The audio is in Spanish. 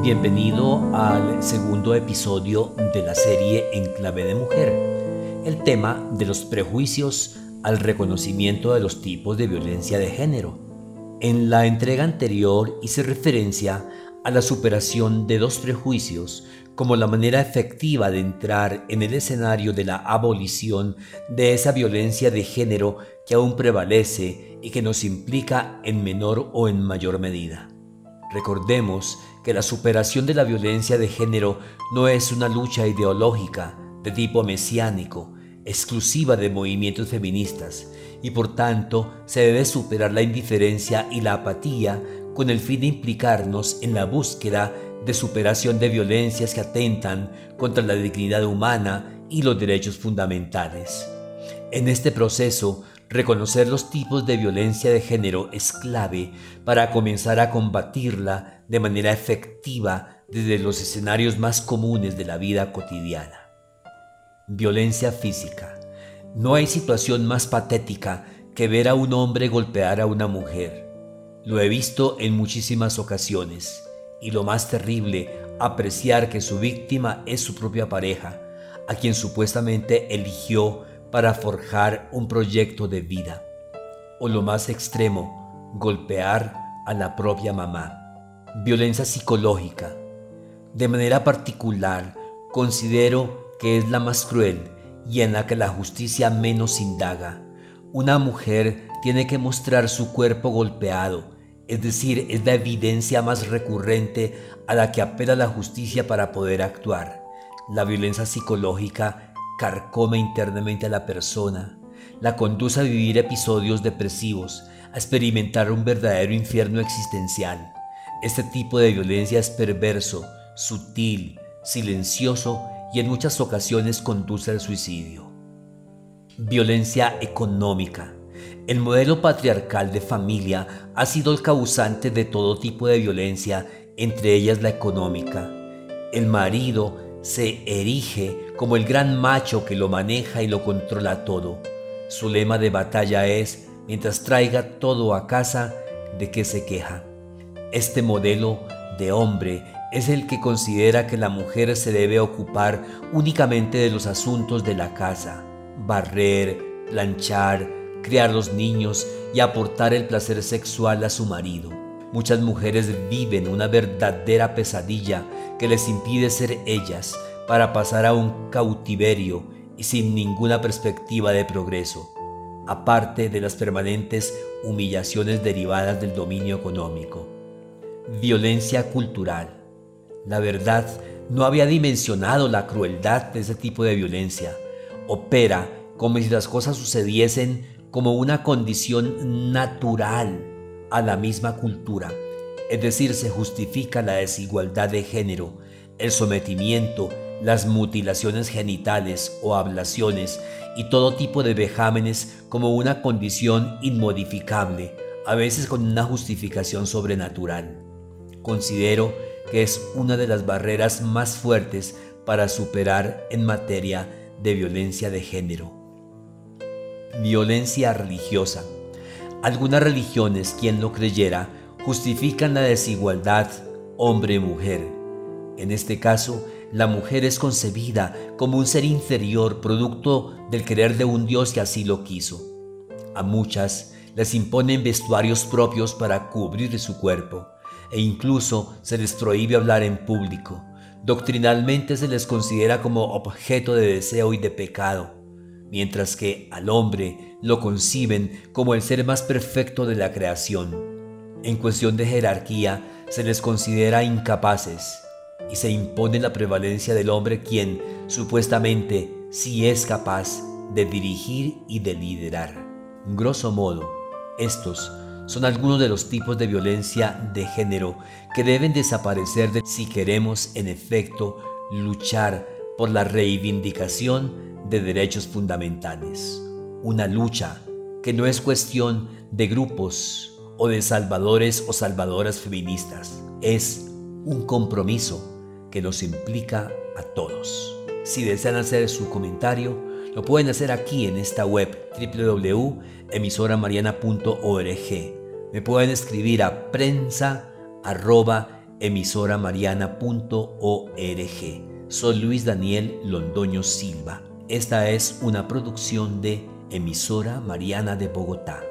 Bienvenido al segundo episodio de la serie En clave de mujer, el tema de los prejuicios al reconocimiento de los tipos de violencia de género. En la entrega anterior hice referencia a la superación de dos prejuicios como la manera efectiva de entrar en el escenario de la abolición de esa violencia de género que aún prevalece y que nos implica en menor o en mayor medida. Recordemos que la superación de la violencia de género no es una lucha ideológica de tipo mesiánico, exclusiva de movimientos feministas, y por tanto se debe superar la indiferencia y la apatía con el fin de implicarnos en la búsqueda de superación de violencias que atentan contra la dignidad humana y los derechos fundamentales. En este proceso, reconocer los tipos de violencia de género es clave para comenzar a combatirla de manera efectiva desde los escenarios más comunes de la vida cotidiana. Violencia física. No hay situación más patética que ver a un hombre golpear a una mujer. Lo he visto en muchísimas ocasiones y lo más terrible, apreciar que su víctima es su propia pareja, a quien supuestamente eligió para forjar un proyecto de vida. O lo más extremo, golpear a la propia mamá. Violencia psicológica. De manera particular, considero que es la más cruel y en la que la justicia menos indaga. Una mujer tiene que mostrar su cuerpo golpeado, es decir, es la evidencia más recurrente a la que apela la justicia para poder actuar. La violencia psicológica carcome internamente a la persona, la conduce a vivir episodios depresivos, a experimentar un verdadero infierno existencial. Este tipo de violencia es perverso, sutil, silencioso y en muchas ocasiones conduce al suicidio. Violencia económica. El modelo patriarcal de familia ha sido el causante de todo tipo de violencia, entre ellas la económica. El marido se erige como el gran macho que lo maneja y lo controla todo. Su lema de batalla es, mientras traiga todo a casa, ¿de qué se queja? Este modelo de hombre es el que considera que la mujer se debe ocupar únicamente de los asuntos de la casa, barrer, planchar, criar los niños y aportar el placer sexual a su marido. Muchas mujeres viven una verdadera pesadilla que les impide ser ellas para pasar a un cautiverio y sin ninguna perspectiva de progreso, aparte de las permanentes humillaciones derivadas del dominio económico. Violencia cultural. La verdad, no había dimensionado la crueldad de ese tipo de violencia. Opera como si las cosas sucediesen como una condición natural a la misma cultura, es decir, se justifica la desigualdad de género, el sometimiento, las mutilaciones genitales o ablaciones y todo tipo de vejámenes como una condición inmodificable, a veces con una justificación sobrenatural. Considero que es una de las barreras más fuertes para superar en materia de violencia de género violencia religiosa. Algunas religiones, quien lo creyera, justifican la desigualdad hombre-mujer. En este caso, la mujer es concebida como un ser inferior producto del querer de un Dios que así lo quiso. A muchas les imponen vestuarios propios para cubrir su cuerpo e incluso se les prohíbe hablar en público. Doctrinalmente se les considera como objeto de deseo y de pecado mientras que al hombre lo conciben como el ser más perfecto de la creación. En cuestión de jerarquía se les considera incapaces y se impone la prevalencia del hombre quien, supuestamente, sí es capaz de dirigir y de liderar. Grosso modo, estos son algunos de los tipos de violencia de género que deben desaparecer si queremos, en efecto, luchar por la reivindicación de derechos fundamentales. Una lucha que no es cuestión de grupos o de salvadores o salvadoras feministas. Es un compromiso que nos implica a todos. Si desean hacer su comentario, lo pueden hacer aquí en esta web www.emisoramariana.org. Me pueden escribir a prensa emisoramariana.org. Soy Luis Daniel Londoño Silva. Esta es una producción de Emisora Mariana de Bogotá.